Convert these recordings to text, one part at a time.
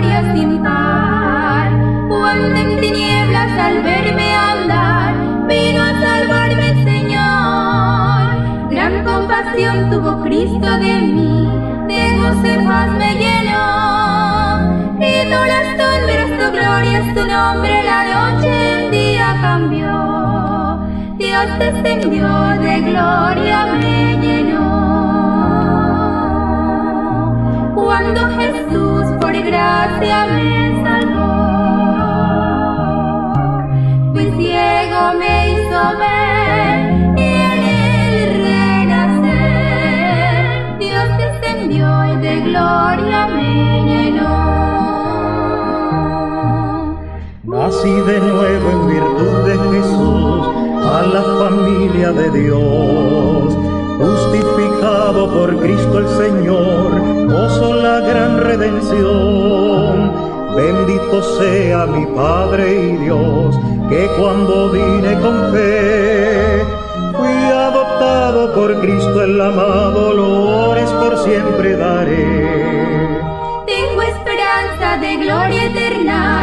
día sin par. Cuando en tinieblas al verme andar, vino a salvarme el Señor. Gran compasión tuvo Cristo de mí, de goce paz me llenó. Y tú las sombras, tu gloria es tu nombre, la noche en día cambió. Dios descendió de gloria, me llenó. Cuando Jesús gracia me salvó, fui ciego, me hizo ver y en él renacer. Dios descendió y de gloria me llenó. Nací de nuevo en virtud de Jesús a la familia de Dios. Por Cristo el Señor, gozo la gran redención. Bendito sea mi Padre y Dios, que cuando vine con fe, fui adoptado por Cristo el amado, dolores por siempre daré. Tengo esperanza de gloria eterna,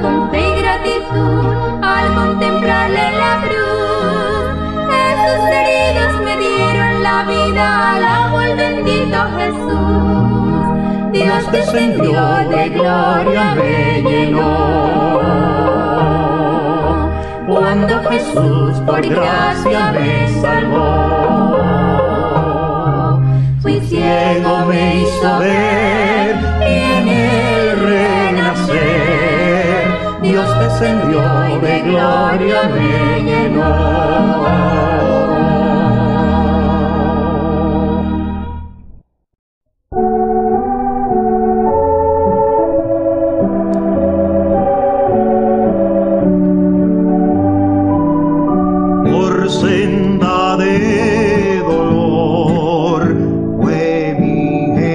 con fe y gratitud al contemplarle la cruz. Jesús heridos me dieron la vida, alabo al bendito Jesús. Dios descendió de gloria, me llenó. Cuando Jesús por gracia me salvó, fui ciego, me hizo ver y en él descendió de gloria, me llenó.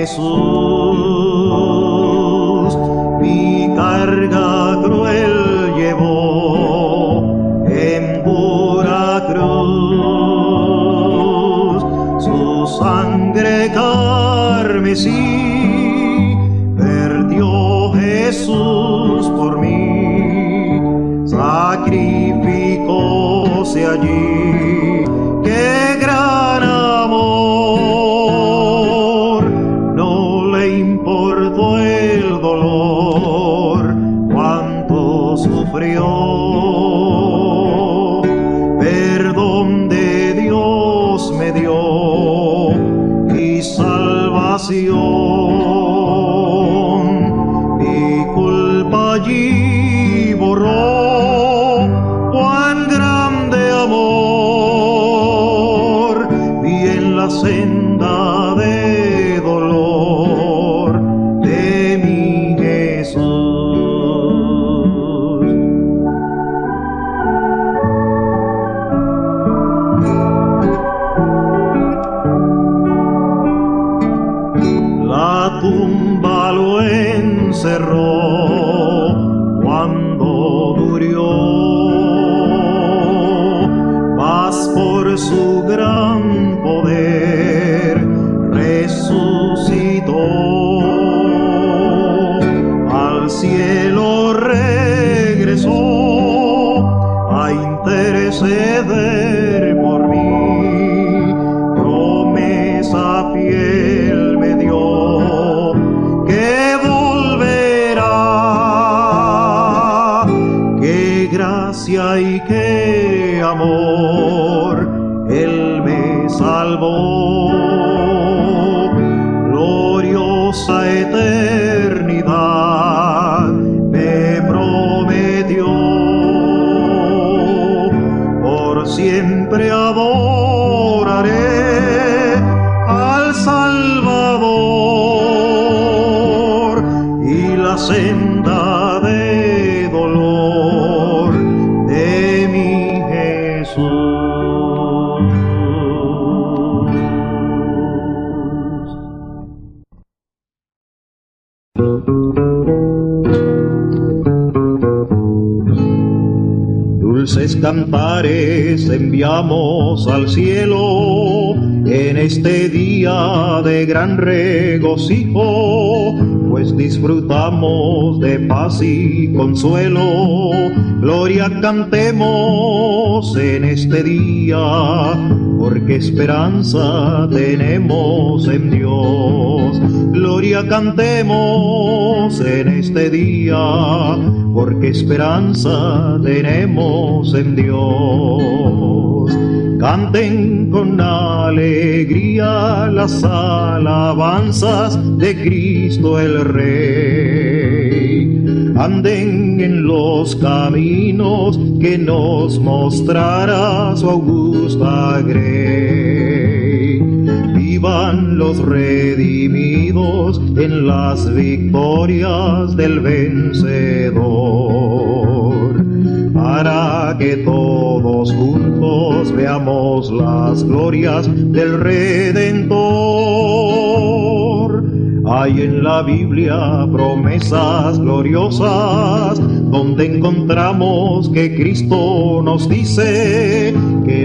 Jesús, mi carga cruel carmesí perdió Jesús por mí, sacrificóse allí. Encerró Dulces cantares enviamos al cielo en este día de gran regocijo, pues disfrutamos de paz y consuelo. Gloria cantemos en este día, porque esperanza tenemos en Dios. Cantemos en este día, porque esperanza tenemos en Dios. Canten con alegría las alabanzas de Cristo el Rey. Anden en los caminos que nos mostrará su augusta grey. Los redimidos en las victorias del vencedor para que todos juntos veamos las glorias del Redentor. Hay en la Biblia promesas gloriosas donde encontramos que Cristo nos dice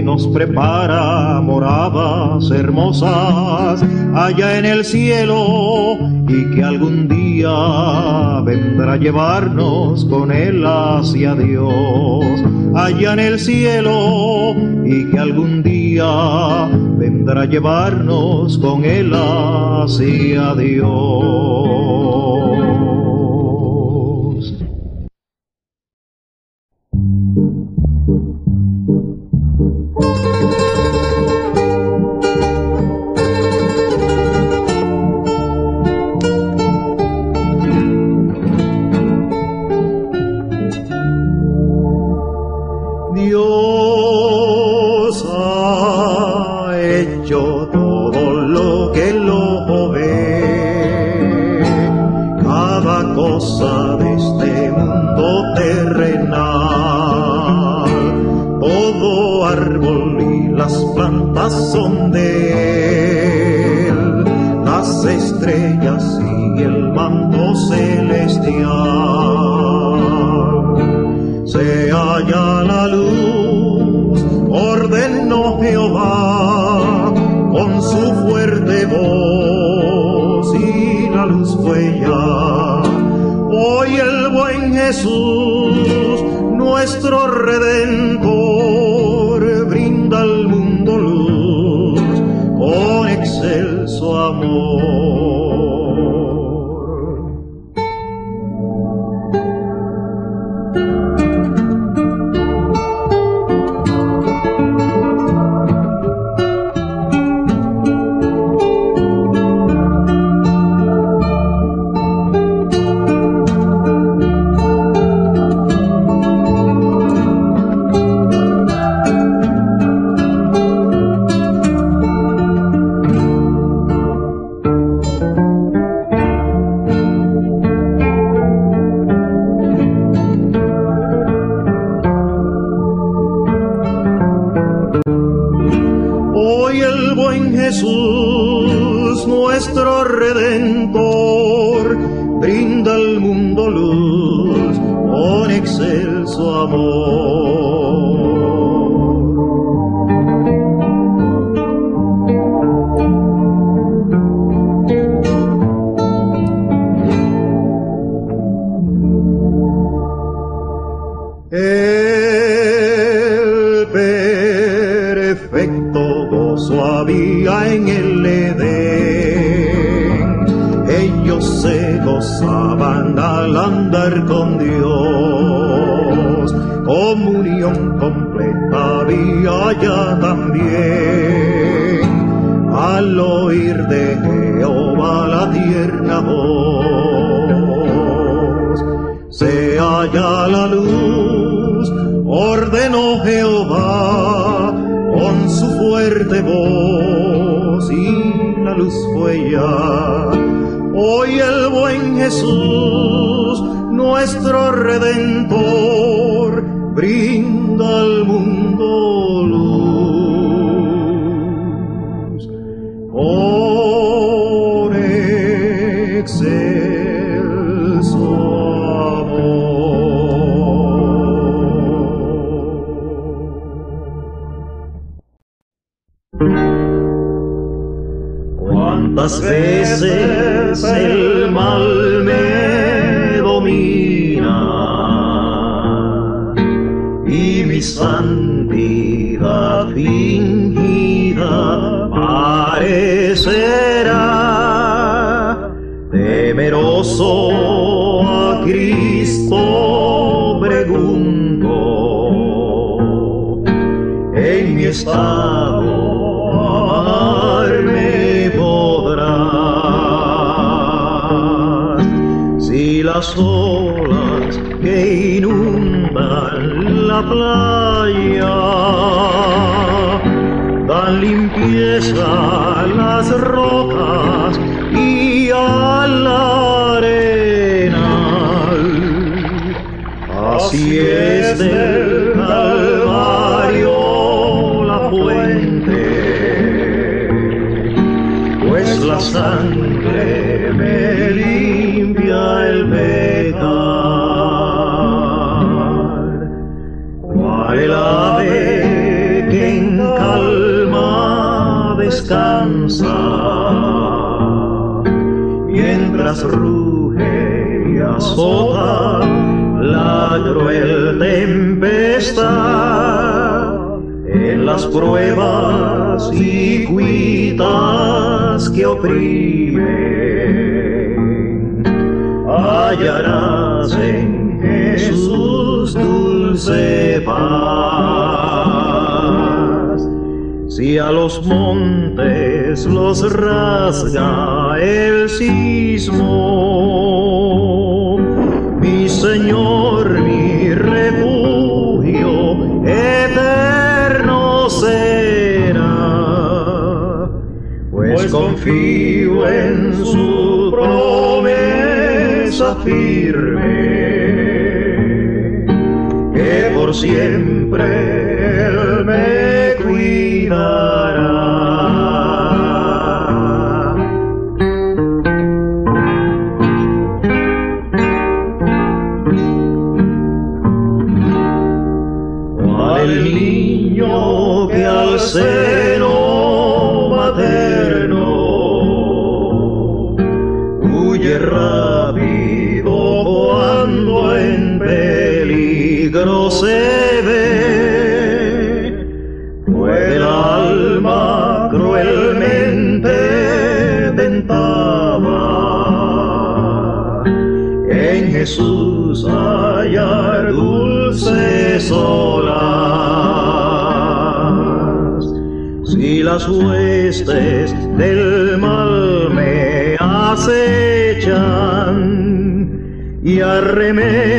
nos prepara moradas hermosas allá en el cielo y que algún día vendrá a llevarnos con él hacia Dios allá en el cielo y que algún día vendrá a llevarnos con él hacia Dios. son de él. Las estrellas y el manto celestial. Se halla la luz, ordenó Jehová con su fuerte voz y la luz fue ya. Hoy el buen Jesús, nuestro redentor Jesús, nuestro redentor, brinda al mundo luz con excelso amor. gozaban al andar con Dios. Comunión completa había ya también al oír de Jehová la tierna voz. se halla la luz, ordenó Jehová con su fuerte voz y la luz fue ya Jesús, nuestro Redentor, brinda al mundo luz. Por. Así es del Calvario la fuente, pues la sangre me limpia el el ave que en calma descansa, mientras ruge y azota la cruel tempestad en las pruebas y cuitas que oprimen, hallarás en Jesús dulce paz. Si a los montes los rasga el sismo, mi Señor, confío en su promesa firme siempre y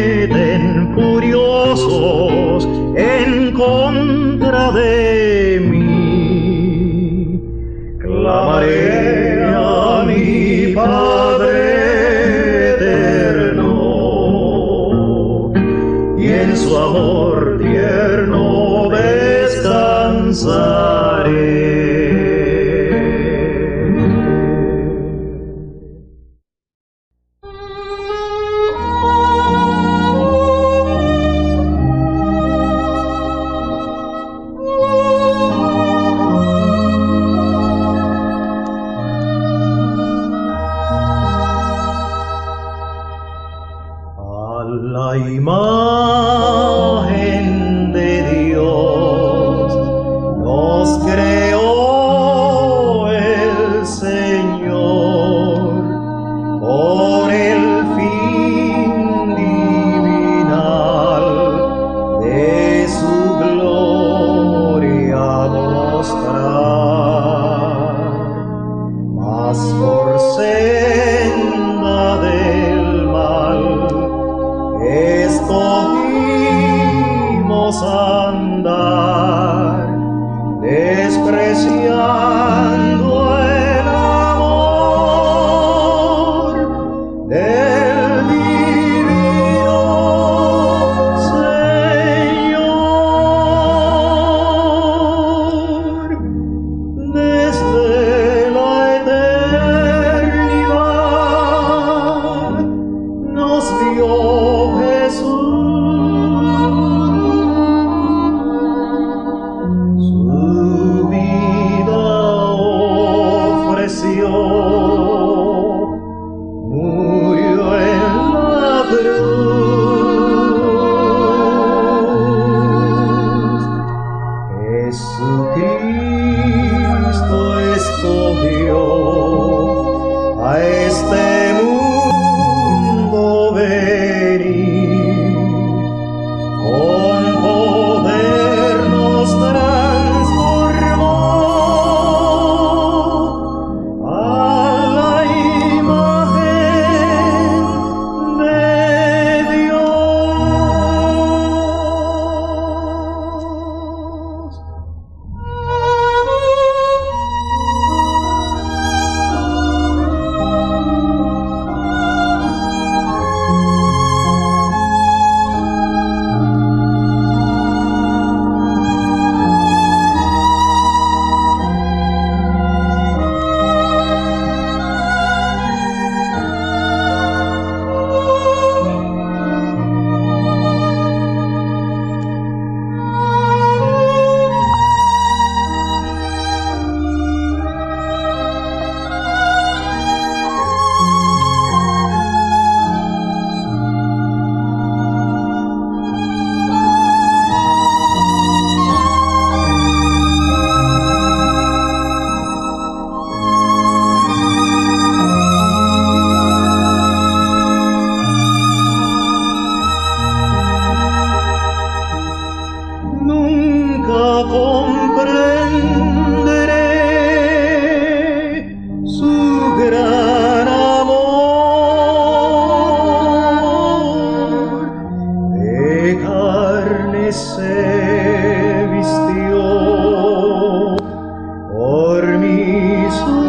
por mí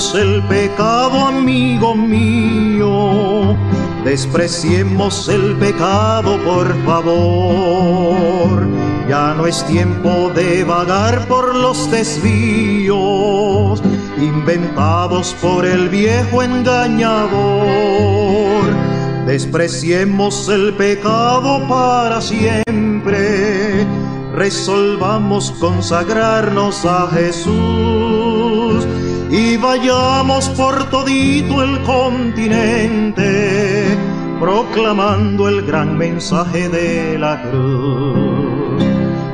Despreciemos el pecado, amigo mío. Despreciemos el pecado, por favor. Ya no es tiempo de vagar por los desvíos inventados por el viejo engañador. Despreciemos el pecado para siempre. Resolvamos consagrarnos a Jesús y vayamos por todito el continente proclamando el gran mensaje de la cruz.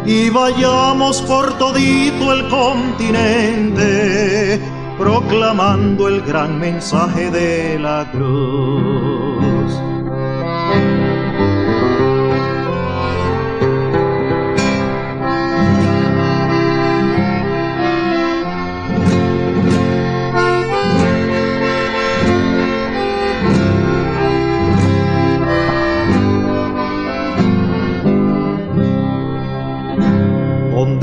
Y vayamos por todito el continente proclamando el gran mensaje de la cruz.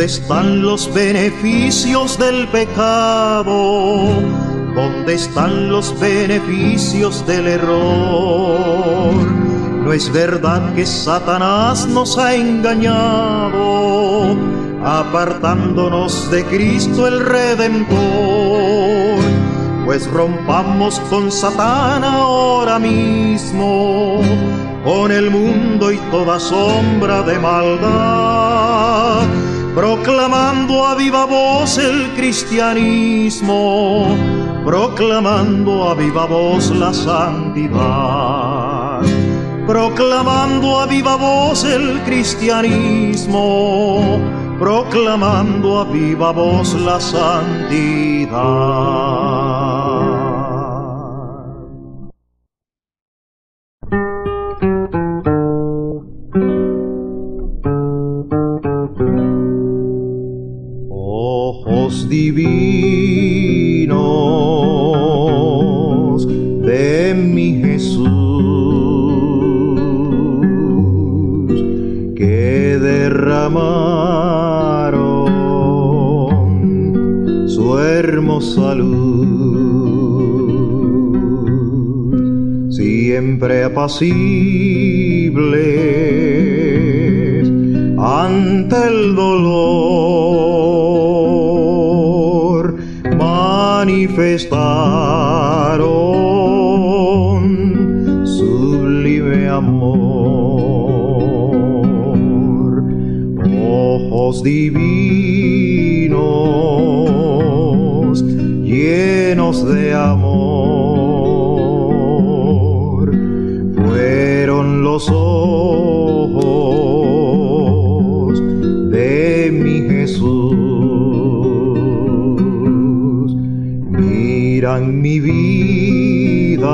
¿Dónde están los beneficios del pecado? ¿Dónde están los beneficios del error? No es verdad que Satanás nos ha engañado, apartándonos de Cristo el Redentor. Pues rompamos con Satán ahora mismo, con el mundo y toda sombra de maldad proclamando a viva voz el cristianismo, proclamando a viva voz la santidad, proclamando a viva voz el cristianismo, proclamando a viva voz la santidad. Divinos de mi Jesús. que derramaron su hermosa luz, siempre apacibles ante el dolor, sublime amor, ojos divinos llenos de amor, fueron los ojos mi vida,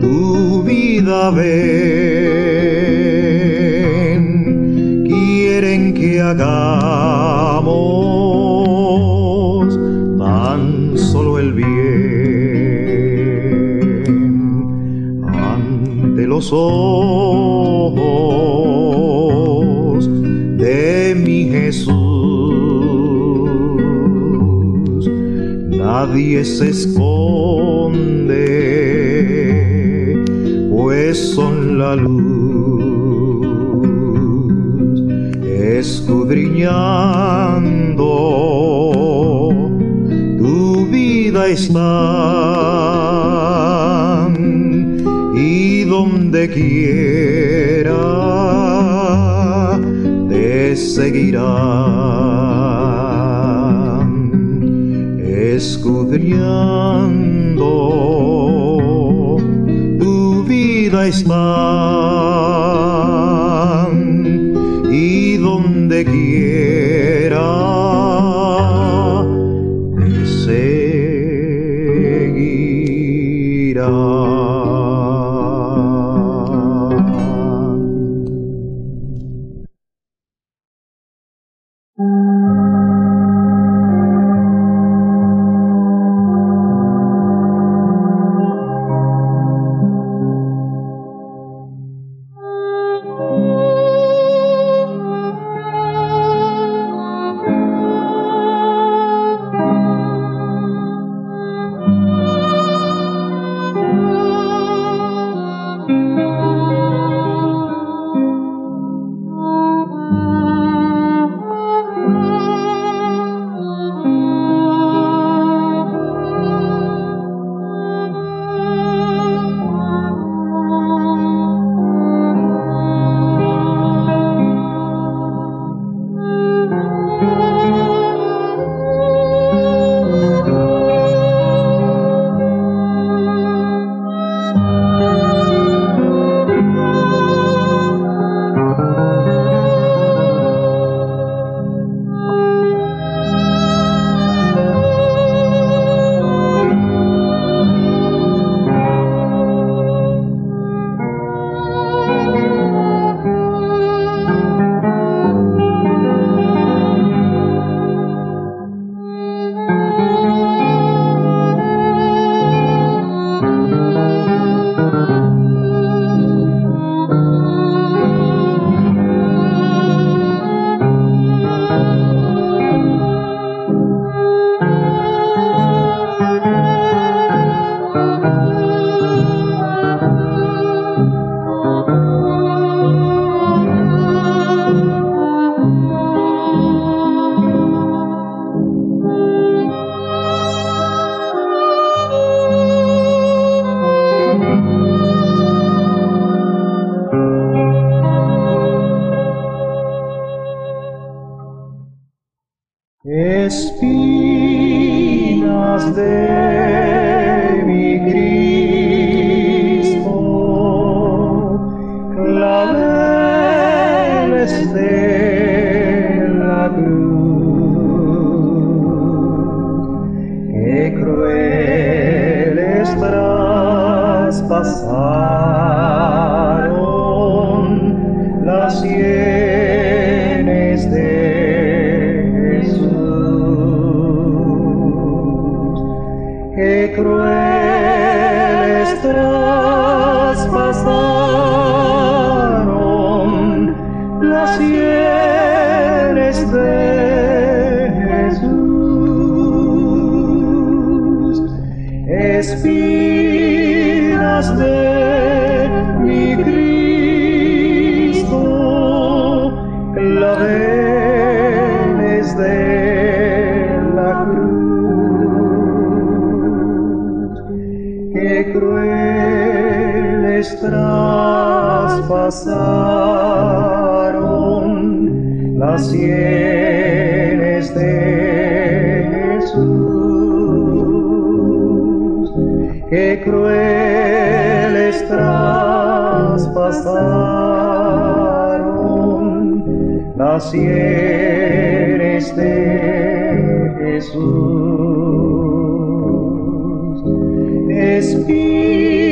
tu vida ven, quieren que hagamos tan solo el bien ante los ojos Nadie esconde, pues son la luz, escudriñando tu vida están y donde quiera te seguirán escudriñando tu vida están y donde quiera crueles traspasaron las sienes de Jesús, que crueles traspasaron las sienes de Jesús. Espíritu.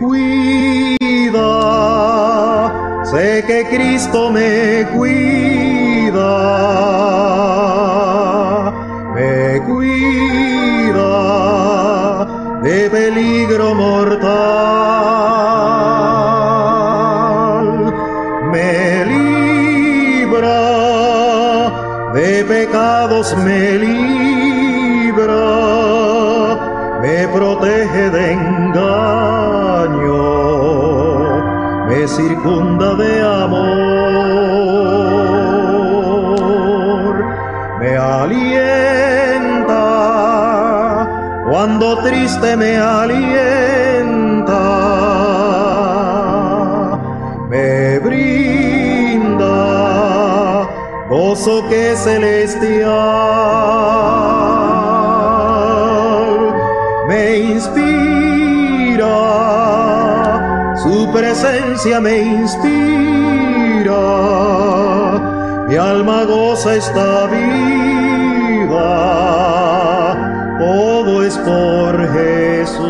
Cuida, sé que Cristo me cuida, circunda de amor, me alienta cuando triste me alienta, me brinda gozo que es celestial presencia me inspira, mi alma goza está viva, todo es por Jesús.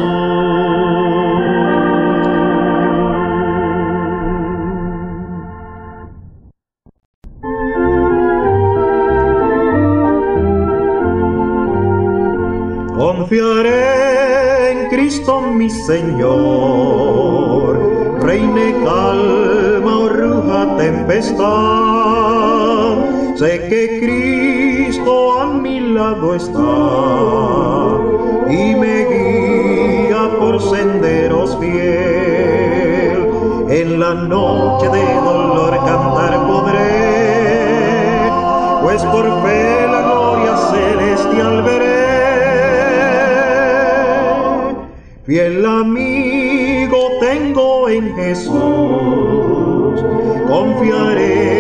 Confiaré en Cristo mi Señor, reine calma o ruja tempestad. Sé que Cristo a mi lado está y me guía por senderos fiel. En la noche de dolor cantar podré, pues por fe la gloria celestial veré. Fiel amigo tengo en Jesús, confiaré